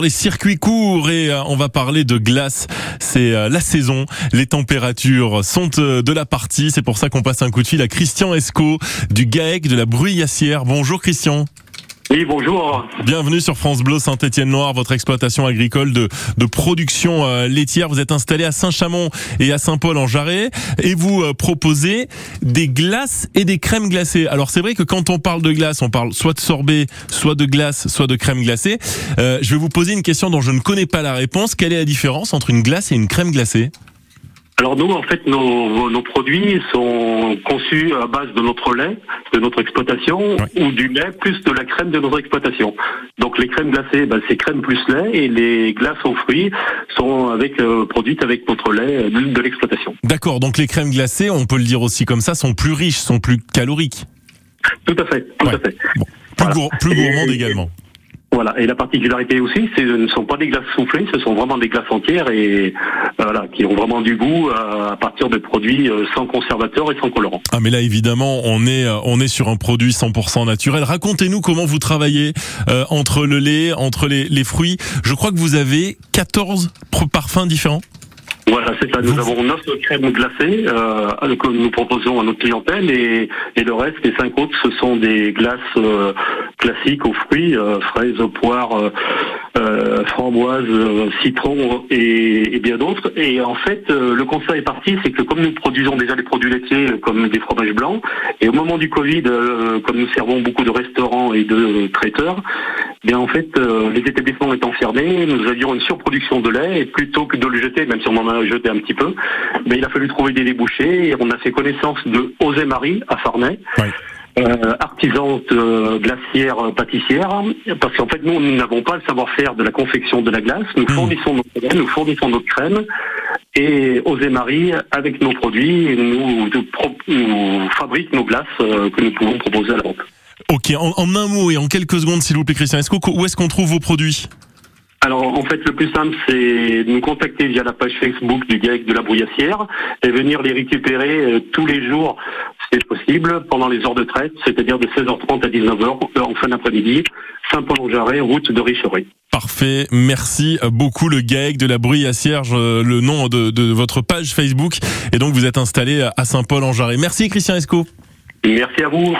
Les circuits courts et euh, on va parler de glace. C'est euh, la saison. Les températures sont euh, de la partie. C'est pour ça qu'on passe un coup de fil à Christian Esco du GAEC de la Bruyassière. Bonjour Christian. Oui, bonjour. Bienvenue sur France Bleu Saint-Étienne-Noir, votre exploitation agricole de, production euh, laitière. Vous êtes installé à Saint-Chamond et à Saint-Paul en Jarret et vous euh, proposez des glaces et des crèmes glacées. Alors c'est vrai que quand on parle de glace, on parle soit de sorbet, soit de glace, soit de crème glacée. Euh, je vais vous poser une question dont je ne connais pas la réponse. Quelle est la différence entre une glace et une crème glacée? Alors nous, en fait, nos, nos, produits sont conçus à base de notre lait, de notre exploitation, ou du lait plus de la crème de notre exploitation. Donc les crèmes glacées, ben, c'est crème plus lait, et les glaces aux fruits sont avec euh, produites avec notre lait de, l'exploitation. D'accord. Donc les crèmes glacées, on peut le dire aussi comme ça, sont plus riches, sont plus caloriques. Tout à fait. Tout à fait. Plus, plus gourmandes également. Voilà. Et la particularité aussi, ce ne sont pas des glaces soufflées, ce sont vraiment des glaces entières et voilà, qui ont vraiment du goût à partir de produits euh, sans conservateur et sans colorant. Ah mais là évidemment, on est euh, on est sur un produit 100% naturel. Racontez-nous comment vous travaillez euh, entre le lait, entre les fruits. Je crois que vous avez 14 parfums différents. Voilà, c'est ça. Nous avons neuf crèmes glacées euh, que nous proposons à notre clientèle et, et le reste, les cinq autres, ce sont des glaces euh, classiques aux fruits, euh, fraises, poires, euh, euh framboises, citron et, et bien d'autres. Et en fait, le constat est parti, c'est que comme nous produisons déjà des produits laitiers comme des fromages blancs, et au moment du Covid, comme nous servons beaucoup de restaurants et de traiteurs, bien en fait, les établissements étant fermés, nous avions une surproduction de lait et plutôt que de le jeter, même si on en a jeté un petit peu. Mais il a fallu trouver des débouchés et on a fait connaissance de Osé Marie à Farnay. Euh, artisante glacière euh, pâtissière, parce qu'en fait nous, nous n'avons pas le savoir-faire de la confection de la glace. Nous hmm. fournissons notre crème, nous fournissons notre crème, et Osé Marie, avec nos produits, nous, nous, fabrique nos glaces euh, que nous pouvons proposer à la vente. Ok, en, en, un mot et en quelques secondes, s'il vous plaît, Christian Esco, où est-ce qu'on trouve vos produits? Alors en fait le plus simple c'est de nous contacter via la page Facebook du GAEC de la Brouillassière et venir les récupérer euh, tous les jours c'est possible pendant les heures de traite, c'est-à-dire de 16h30 à 19h euh, en fin d'après-midi, Saint-Paul-en-Jarret, route de Richery. Parfait, merci beaucoup le GAEC de la Brouillassière, le nom de, de votre page Facebook et donc vous êtes installé à Saint-Paul-en-Jarret. Merci Christian Esco. Merci à vous.